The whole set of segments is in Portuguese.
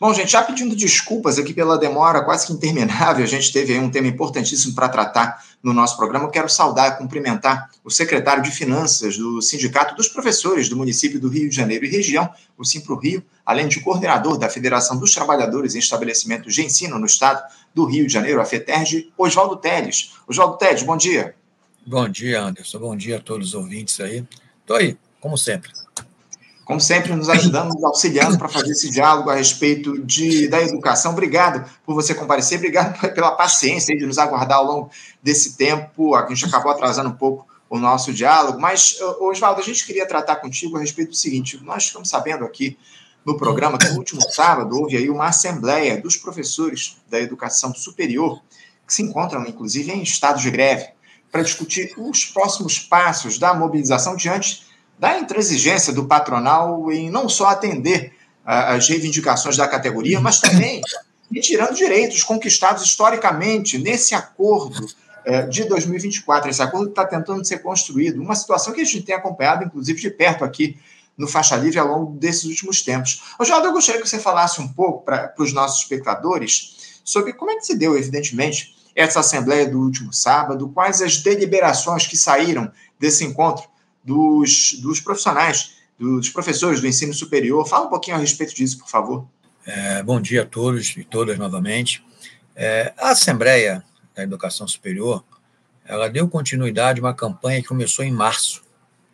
Bom, gente, já pedindo desculpas aqui pela demora quase que interminável, a gente teve aí um tema importantíssimo para tratar no nosso programa. Eu quero saudar e cumprimentar o secretário de Finanças do Sindicato dos Professores do município do Rio de Janeiro e região, o Simpro Rio, além de coordenador da Federação dos Trabalhadores em Estabelecimentos de Ensino no Estado do Rio de Janeiro, a FETERG, Oswaldo Teles. Oswaldo Teles, bom dia. Bom dia, Anderson. Bom dia a todos os ouvintes aí. Estou aí, como sempre como sempre, nos ajudando, nos auxiliando para fazer esse diálogo a respeito de, da educação. Obrigado por você comparecer, obrigado pela paciência de nos aguardar ao longo desse tempo. A gente acabou atrasando um pouco o nosso diálogo, mas, Oswaldo, a gente queria tratar contigo a respeito do seguinte: nós ficamos sabendo aqui no programa que no último sábado houve aí uma assembleia dos professores da educação superior, que se encontram, inclusive, em estado de greve, para discutir os próximos passos da mobilização diante da intransigência do patronal em não só atender as reivindicações da categoria, mas também retirando direitos conquistados historicamente nesse acordo é, de 2024. Esse acordo está tentando ser construído, uma situação que a gente tem acompanhado, inclusive, de perto aqui no Faixa Livre ao longo desses últimos tempos. Oswaldo, eu gostaria que você falasse um pouco para os nossos espectadores sobre como é que se deu, evidentemente, essa assembleia do último sábado, quais as deliberações que saíram desse encontro dos, dos profissionais, dos professores do ensino superior. Fala um pouquinho a respeito disso, por favor. É, bom dia a todos e todas novamente. É, a Assembleia da Educação Superior ela deu continuidade a uma campanha que começou em março,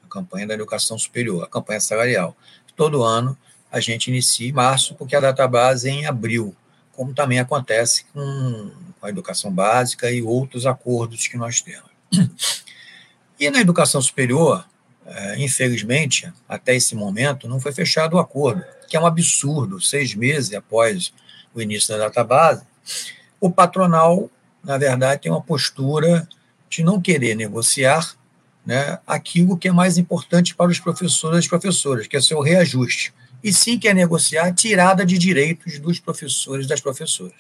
a campanha da educação superior, a campanha salarial. Todo ano a gente inicia em março, porque a data base é em abril, como também acontece com a educação básica e outros acordos que nós temos. E na educação superior, infelizmente, até esse momento, não foi fechado o acordo, que é um absurdo. Seis meses após o início da database, o patronal, na verdade, tem uma postura de não querer negociar né, aquilo que é mais importante para os professores e as professoras, que é o seu reajuste. E sim quer negociar a tirada de direitos dos professores e das professoras.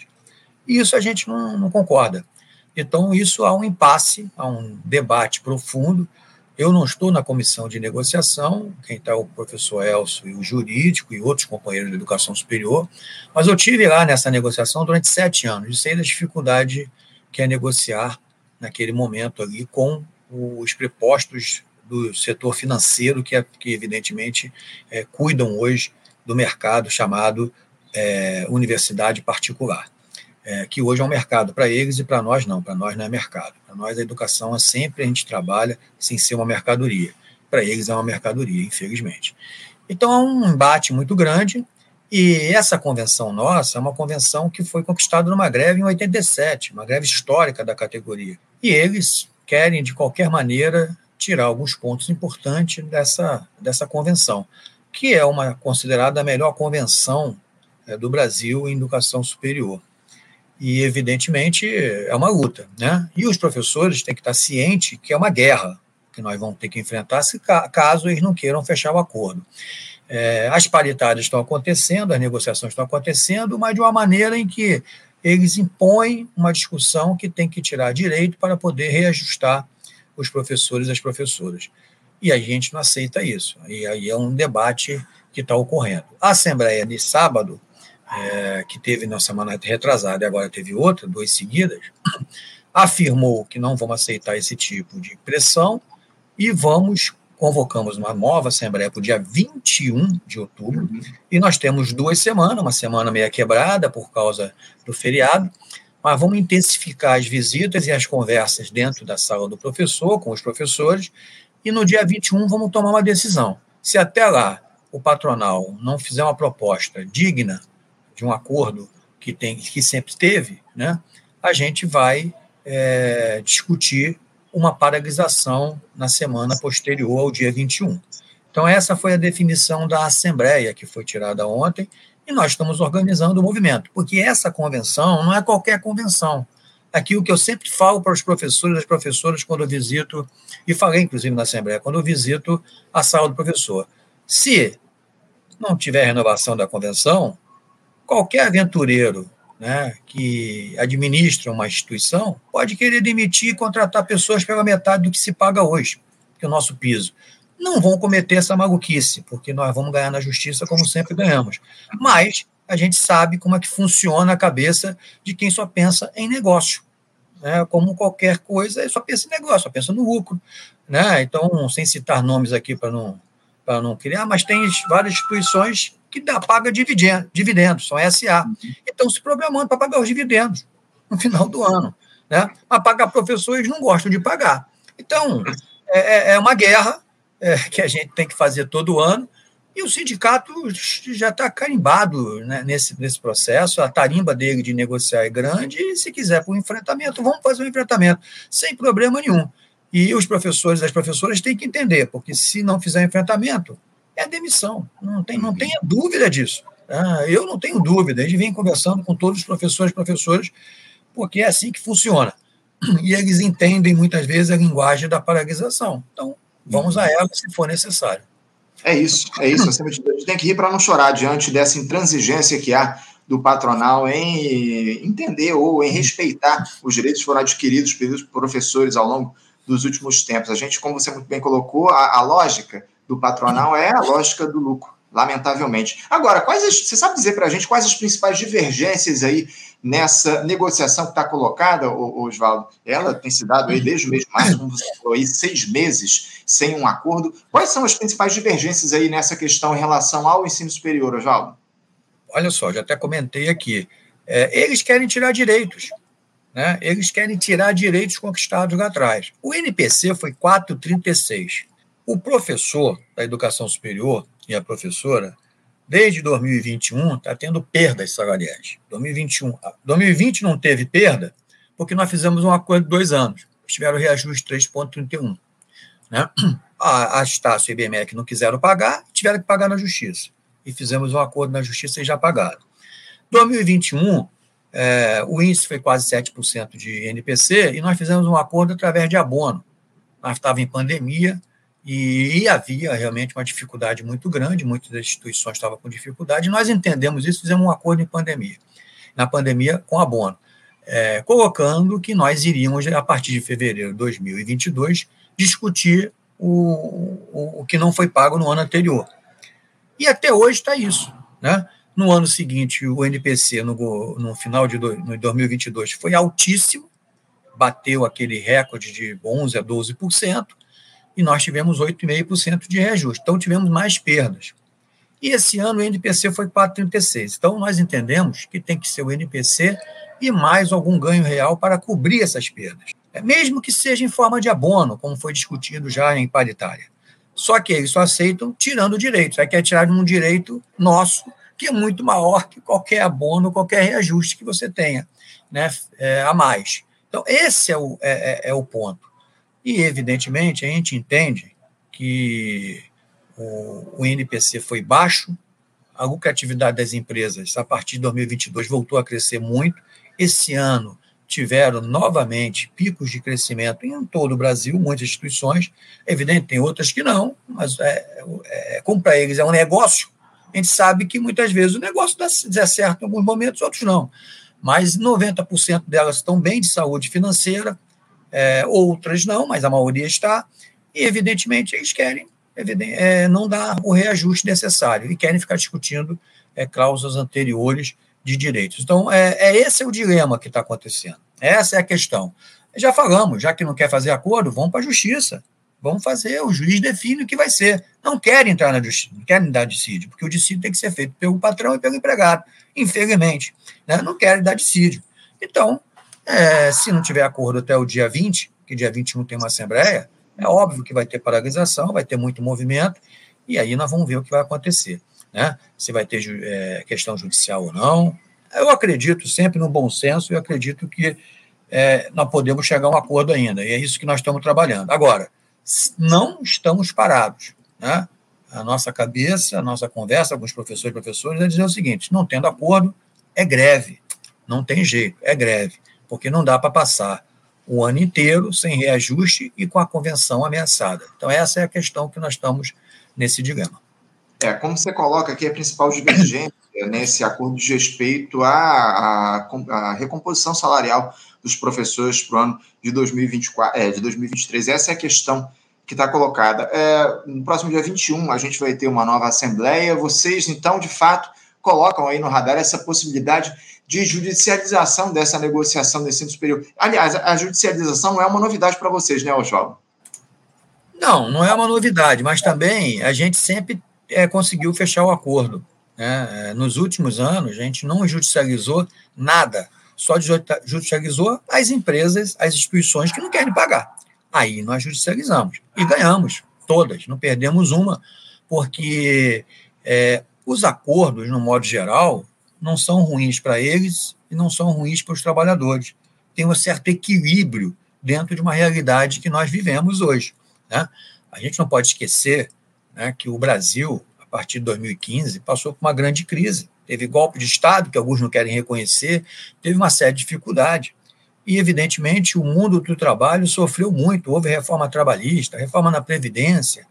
E isso a gente não, não concorda. Então, isso há um impasse, há um debate profundo eu não estou na comissão de negociação, quem está é o professor Elcio e o jurídico e outros companheiros de educação superior, mas eu tive lá nessa negociação durante sete anos e sei da dificuldade que é negociar naquele momento ali com os prepostos do setor financeiro que, que evidentemente é, cuidam hoje do mercado chamado é, universidade particular é, que hoje é um mercado para eles e para nós não, para nós não é mercado. Nós a educação é sempre a gente trabalha sem ser uma mercadoria. Para eles é uma mercadoria, infelizmente. Então é um embate muito grande e essa convenção nossa é uma convenção que foi conquistada numa greve em 87, uma greve histórica da categoria. E eles querem, de qualquer maneira, tirar alguns pontos importantes dessa, dessa convenção, que é uma considerada a melhor convenção é, do Brasil em educação superior. E, evidentemente, é uma luta. Né? E os professores têm que estar cientes que é uma guerra que nós vamos ter que enfrentar se caso eles não queiram fechar o acordo. É, as paridades estão acontecendo, as negociações estão acontecendo, mas de uma maneira em que eles impõem uma discussão que tem que tirar direito para poder reajustar os professores e as professoras. E a gente não aceita isso. E aí é um debate que está ocorrendo. A Assembleia de sábado é, que teve na semana retrasada e agora teve outra, duas seguidas, afirmou que não vamos aceitar esse tipo de pressão e vamos convocamos uma nova assembleia para o dia 21 de outubro, uhum. e nós temos duas semanas, uma semana meia quebrada por causa do feriado, mas vamos intensificar as visitas e as conversas dentro da sala do professor, com os professores, e no dia 21 vamos tomar uma decisão. Se até lá o patronal não fizer uma proposta digna de um acordo que, tem, que sempre teve, né, a gente vai é, discutir uma paralisação na semana posterior ao dia 21. Então, essa foi a definição da Assembleia que foi tirada ontem, e nós estamos organizando o movimento, porque essa convenção não é qualquer convenção. Aquilo que eu sempre falo para os professores e as professoras quando eu visito, e falei inclusive na Assembleia, quando eu visito a sala do professor. Se não tiver renovação da convenção, qualquer aventureiro né, que administra uma instituição pode querer demitir e contratar pessoas pela metade do que se paga hoje, que é o nosso piso. Não vão cometer essa maluquice, porque nós vamos ganhar na justiça como sempre ganhamos. Mas a gente sabe como é que funciona a cabeça de quem só pensa em negócio. Né? Como qualquer coisa, só pensa em negócio, só pensa no lucro. Né? Então, sem citar nomes aqui para não, não criar, mas tem várias instituições que dá, paga dividendos, dividendos, são SA. Uhum. Estão se programando para pagar os dividendos no final do ano. Né? Mas pagar professores não gostam de pagar. Então, é, é, é uma guerra é, que a gente tem que fazer todo ano, e o sindicato já está carimbado né, nesse, nesse processo, a tarimba dele de negociar é grande, e se quiser para o enfrentamento, vamos fazer um enfrentamento, sem problema nenhum. E os professores e as professoras têm que entender, porque se não fizer enfrentamento, é demissão, não, tem, não tenha dúvida disso. Ah, eu não tenho dúvida, a gente vem conversando com todos os professores e professoras, porque é assim que funciona. E eles entendem muitas vezes a linguagem da paralisação. Então, vamos a ela se for necessário. É isso, é isso. A gente tem que rir para não chorar diante dessa intransigência que há do patronal em entender ou em respeitar os direitos que foram adquiridos pelos professores ao longo dos últimos tempos. A gente, como você muito bem colocou, a, a lógica do patronal é a lógica do lucro, lamentavelmente. Agora, quais as, você sabe dizer para a gente quais as principais divergências aí nessa negociação que está colocada, Oswaldo? Ela tem se dado aí desde o mês de março, como você falou aí, seis meses sem um acordo. Quais são as principais divergências aí nessa questão em relação ao ensino superior, Oswaldo? Olha só, já até comentei aqui. É, eles querem tirar direitos. Né? Eles querem tirar direitos conquistados lá atrás. O NPC foi 4,36. O professor da educação superior e a professora desde 2021 está tendo perdas salariais. 2021, 2020 não teve perda porque nós fizemos um acordo de dois anos. Tiveram reajuste 3,31. Né? A, a Estácio e a IBMEC não quiseram pagar, tiveram que pagar na justiça. E fizemos um acordo na justiça e já pagaram. 2021, é, o índice foi quase 7% de NPC e nós fizemos um acordo através de abono. Nós estávamos em pandemia, e havia realmente uma dificuldade muito grande, muitas das instituições estavam com dificuldade, nós entendemos isso, fizemos um acordo em pandemia, na pandemia com abono, é, colocando que nós iríamos, a partir de fevereiro de 2022, discutir o, o, o que não foi pago no ano anterior. E até hoje está isso. Né? No ano seguinte, o NPC, no, no final de do, no 2022, foi altíssimo, bateu aquele recorde de 11% a 12%, e nós tivemos 8,5% de reajuste. Então, tivemos mais perdas. E esse ano o NPC foi 4,36. Então, nós entendemos que tem que ser o NPC e mais algum ganho real para cobrir essas perdas. É, mesmo que seja em forma de abono, como foi discutido já em paritária. Só que eles só aceitam tirando direitos. Aí quer tirar um direito nosso, que é muito maior que qualquer abono, qualquer reajuste que você tenha né, é, a mais. Então, esse é o, é, é, é o ponto. E, evidentemente, a gente entende que o, o INPC foi baixo, a lucratividade das empresas, a partir de 2022, voltou a crescer muito. Esse ano, tiveram novamente picos de crescimento em todo o Brasil, muitas instituições. É evidente, tem outras que não, mas é, é, como para eles é um negócio, a gente sabe que muitas vezes o negócio dá, dá certo em alguns momentos, outros não. Mas 90% delas estão bem de saúde financeira, é, outras não, mas a maioria está, e evidentemente eles querem é, não dar o reajuste necessário e querem ficar discutindo é, cláusulas anteriores de direitos. Então, é, é esse é o dilema que está acontecendo. Essa é a questão. Já falamos, já que não quer fazer acordo, vamos para a justiça. Vamos fazer, o juiz define o que vai ser. Não querem entrar na justiça, não querem dar dissídio, porque o dissídio tem que ser feito pelo patrão e pelo empregado, infelizmente. Né? Não querem dar dissídio. Então, é, se não tiver acordo até o dia 20, que dia 21 tem uma assembleia, é óbvio que vai ter paralisação, vai ter muito movimento, e aí nós vamos ver o que vai acontecer. Né? Se vai ter é, questão judicial ou não. Eu acredito sempre no bom senso e acredito que é, nós podemos chegar a um acordo ainda, e é isso que nós estamos trabalhando. Agora, não estamos parados. Né? A nossa cabeça, a nossa conversa com os professores e professores é dizer o seguinte: não tendo acordo, é greve. Não tem jeito, é greve porque não dá para passar o ano inteiro sem reajuste e com a convenção ameaçada. Então, essa é a questão que nós estamos nesse dilema. É, como você coloca aqui, a principal divergência nesse acordo de respeito à, à, à recomposição salarial dos professores para o ano de, 2024, é, de 2023. Essa é a questão que está colocada. É, no próximo dia 21, a gente vai ter uma nova assembleia. Vocês, então, de fato, colocam aí no radar essa possibilidade de judicialização dessa negociação do ensino superior. Aliás, a judicialização não é uma novidade para vocês, né, Oswaldo? Não, não é uma novidade, mas também a gente sempre é, conseguiu fechar o acordo. Né? É, nos últimos anos, a gente não judicializou nada, só judicializou as empresas, as instituições que não querem pagar. Aí nós judicializamos e ganhamos todas, não perdemos uma, porque é, os acordos, no modo geral, não são ruins para eles e não são ruins para os trabalhadores. Tem um certo equilíbrio dentro de uma realidade que nós vivemos hoje. Né? A gente não pode esquecer né, que o Brasil, a partir de 2015, passou por uma grande crise. Teve golpe de Estado, que alguns não querem reconhecer, teve uma série de dificuldades. E, evidentemente, o mundo do trabalho sofreu muito. Houve reforma trabalhista, reforma na Previdência.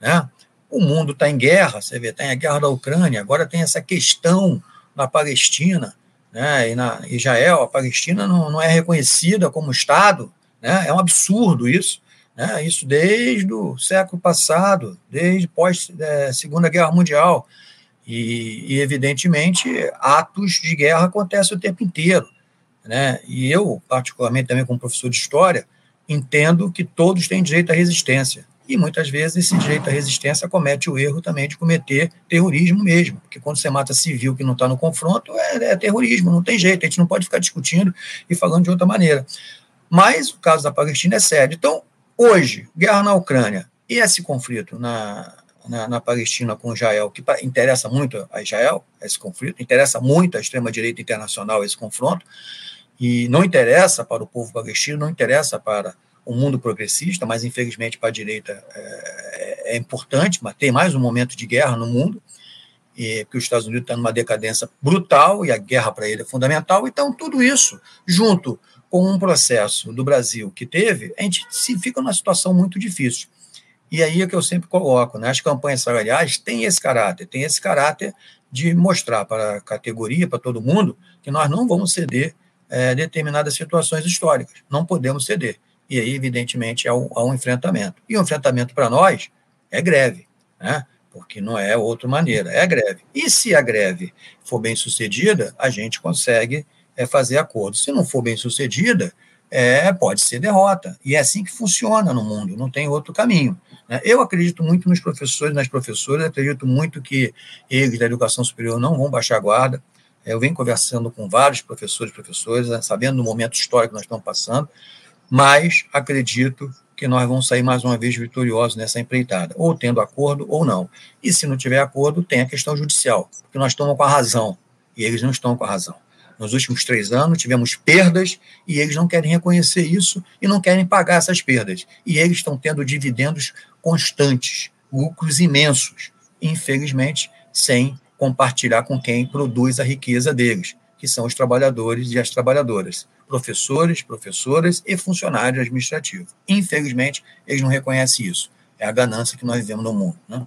Né? O mundo está em guerra, você vê, está em a guerra da Ucrânia, agora tem essa questão na Palestina, né? e na Israel, a Palestina não, não é reconhecida como Estado, né? é um absurdo isso. Né? Isso desde o século passado, desde pós é, Segunda Guerra Mundial. E, e, evidentemente, atos de guerra acontecem o tempo inteiro. Né? E eu, particularmente também como professor de história, entendo que todos têm direito à resistência. E muitas vezes esse direito à resistência comete o erro também de cometer terrorismo mesmo, porque quando você mata civil que não está no confronto, é, é, terrorismo, não tem jeito, a gente não pode ficar discutindo e falando de outra maneira. Mas o caso da Palestina é sério. Então, Hoje, guerra na Ucrânia e esse conflito na, na, na, Palestina com Israel, que interessa muito a Israel, esse conflito, interessa muito a extrema-direita internacional esse confronto, e não interessa para o povo palestino, não interessa para o mundo progressista, mas infelizmente para a direita é, é importante, mas tem mais um momento de guerra no mundo, e, porque os Estados Unidos estão numa decadência brutal e a guerra para ele é fundamental. Então, tudo isso, junto com um processo do Brasil que teve, a gente se fica numa situação muito difícil. E aí é que eu sempre coloco, né? as campanhas salariais têm esse caráter, tem esse caráter de mostrar para a categoria, para todo mundo, que nós não vamos ceder é, determinadas situações históricas, não podemos ceder. E aí, evidentemente, há um, há um enfrentamento. E o enfrentamento para nós é greve, né? porque não é outra maneira, é greve. E se a greve for bem sucedida, a gente consegue é fazer acordo. Se não for bem sucedida, é, pode ser derrota. E é assim que funciona no mundo, não tem outro caminho. Né? Eu acredito muito nos professores, nas professoras, acredito muito que eles da educação superior não vão baixar a guarda. Eu venho conversando com vários professores e professoras, né, sabendo do momento histórico que nós estamos passando, mas acredito que nós vamos sair mais uma vez vitoriosos nessa empreitada, ou tendo acordo ou não. E se não tiver acordo, tem a questão judicial, porque nós estamos com a razão, e eles não estão com a razão. Nos últimos três anos, tivemos perdas e eles não querem reconhecer isso e não querem pagar essas perdas. E eles estão tendo dividendos constantes, lucros imensos, infelizmente, sem compartilhar com quem produz a riqueza deles, que são os trabalhadores e as trabalhadoras, professores, professoras e funcionários administrativos. Infelizmente, eles não reconhecem isso. É a ganância que nós vivemos no mundo. Né?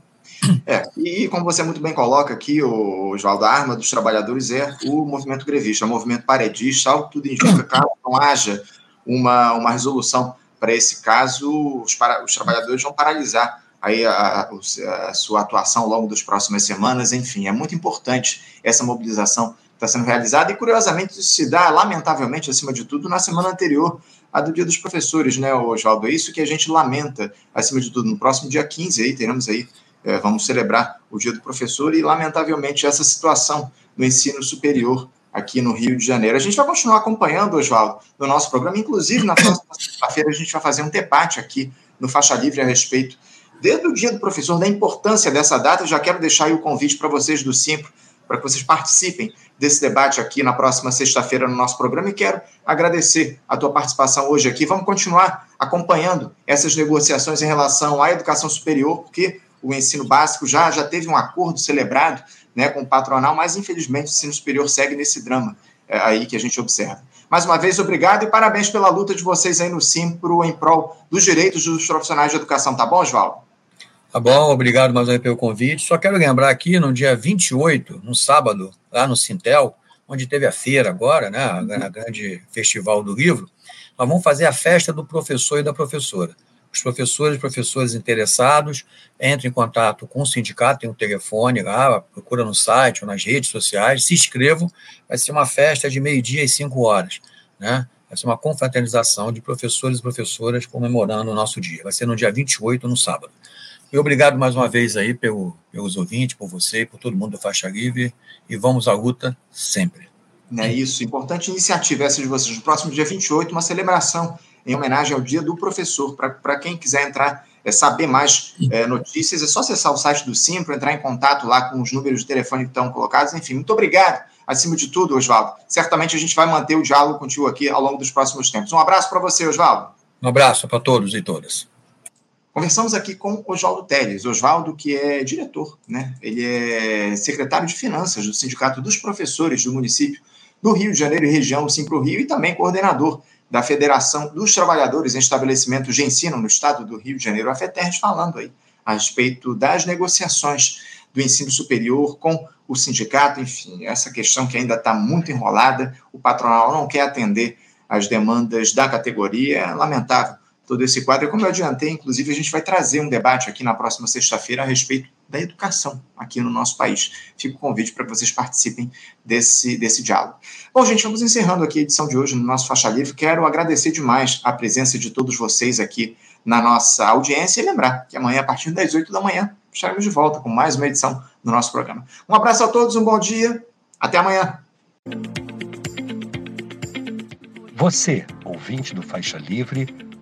É, e como você muito bem coloca aqui, o Oswaldo, a arma dos trabalhadores é o movimento grevista, o movimento paredista, algo tudo indica, caso não haja uma, uma resolução para esse caso, os, para, os trabalhadores vão paralisar aí a, a, a, sua atuação ao longo das próximas semanas, enfim, é muito importante essa mobilização está sendo realizada e, curiosamente, isso se dá, lamentavelmente, acima de tudo, na semana anterior a do Dia dos Professores, né, Oswaldo? É isso que a gente lamenta, acima de tudo, no próximo dia 15 aí, teremos aí é, vamos celebrar o Dia do Professor e, lamentavelmente, essa situação no ensino superior aqui no Rio de Janeiro. A gente vai continuar acompanhando, Oswaldo, no nosso programa. Inclusive, na próxima sexta-feira, a gente vai fazer um debate aqui no Faixa Livre a respeito desde o Dia do Professor, da importância dessa data. Eu já quero deixar aí o convite para vocês do Simpro, para que vocês participem desse debate aqui na próxima sexta-feira no nosso programa e quero agradecer a tua participação hoje aqui. Vamos continuar acompanhando essas negociações em relação à educação superior, porque o ensino básico já, já teve um acordo celebrado né, com o patronal, mas infelizmente o ensino superior segue nesse drama é, aí que a gente observa. Mais uma vez, obrigado e parabéns pela luta de vocês aí no Simpro em prol dos direitos dos profissionais de educação, tá bom, Oswaldo? Tá bom, obrigado mais uma vez pelo convite. Só quero lembrar aqui, no dia 28, no sábado, lá no Sintel, onde teve a feira agora, né, a grande festival do livro, nós vamos fazer a festa do professor e da professora Os professores e professores interessados entrem em contato com o sindicato, tem um telefone lá, procura no site ou nas redes sociais, se inscrevam. Vai ser uma festa de meio-dia e cinco horas. Né? Vai ser uma confraternização de professores e professoras comemorando o nosso dia. Vai ser no dia 28, no sábado. E obrigado mais uma vez aí pelo, pelos ouvintes, por você, por todo mundo do Faixa Livre. E vamos à luta sempre. É isso, importante iniciativa essa de vocês. No próximo dia 28, uma celebração em homenagem ao Dia do Professor. Para quem quiser entrar, é, saber mais é, notícias, é só acessar o site do Simpro, entrar em contato lá com os números de telefone que estão colocados. Enfim, muito obrigado. Acima de tudo, Oswaldo. Certamente a gente vai manter o diálogo contigo aqui ao longo dos próximos tempos. Um abraço para você, Oswaldo. Um abraço para todos e todas. Conversamos aqui com Oswaldo Teles. Oswaldo, que é diretor, né? ele é secretário de Finanças do Sindicato dos Professores do município do Rio de Janeiro e região, o Simpro Rio, e também coordenador da Federação dos Trabalhadores em Estabelecimentos de Ensino no Estado do Rio de Janeiro, a FETERD, falando aí a respeito das negociações do ensino superior com o sindicato, enfim, essa questão que ainda está muito enrolada, o patronal não quer atender as demandas da categoria, é lamentável todo esse quadro. Como eu adiantei, inclusive, a gente vai trazer um debate aqui na próxima sexta-feira a respeito da educação aqui no nosso país. Fica o convite para que vocês participem desse, desse diálogo. Bom, gente, vamos encerrando aqui a edição de hoje no nosso Faixa Livre. Quero agradecer demais a presença de todos vocês aqui na nossa audiência e lembrar que amanhã, a partir das 8 da manhã, estaremos de volta com mais uma edição do nosso programa. Um abraço a todos, um bom dia, até amanhã. Você, ouvinte do Faixa Livre,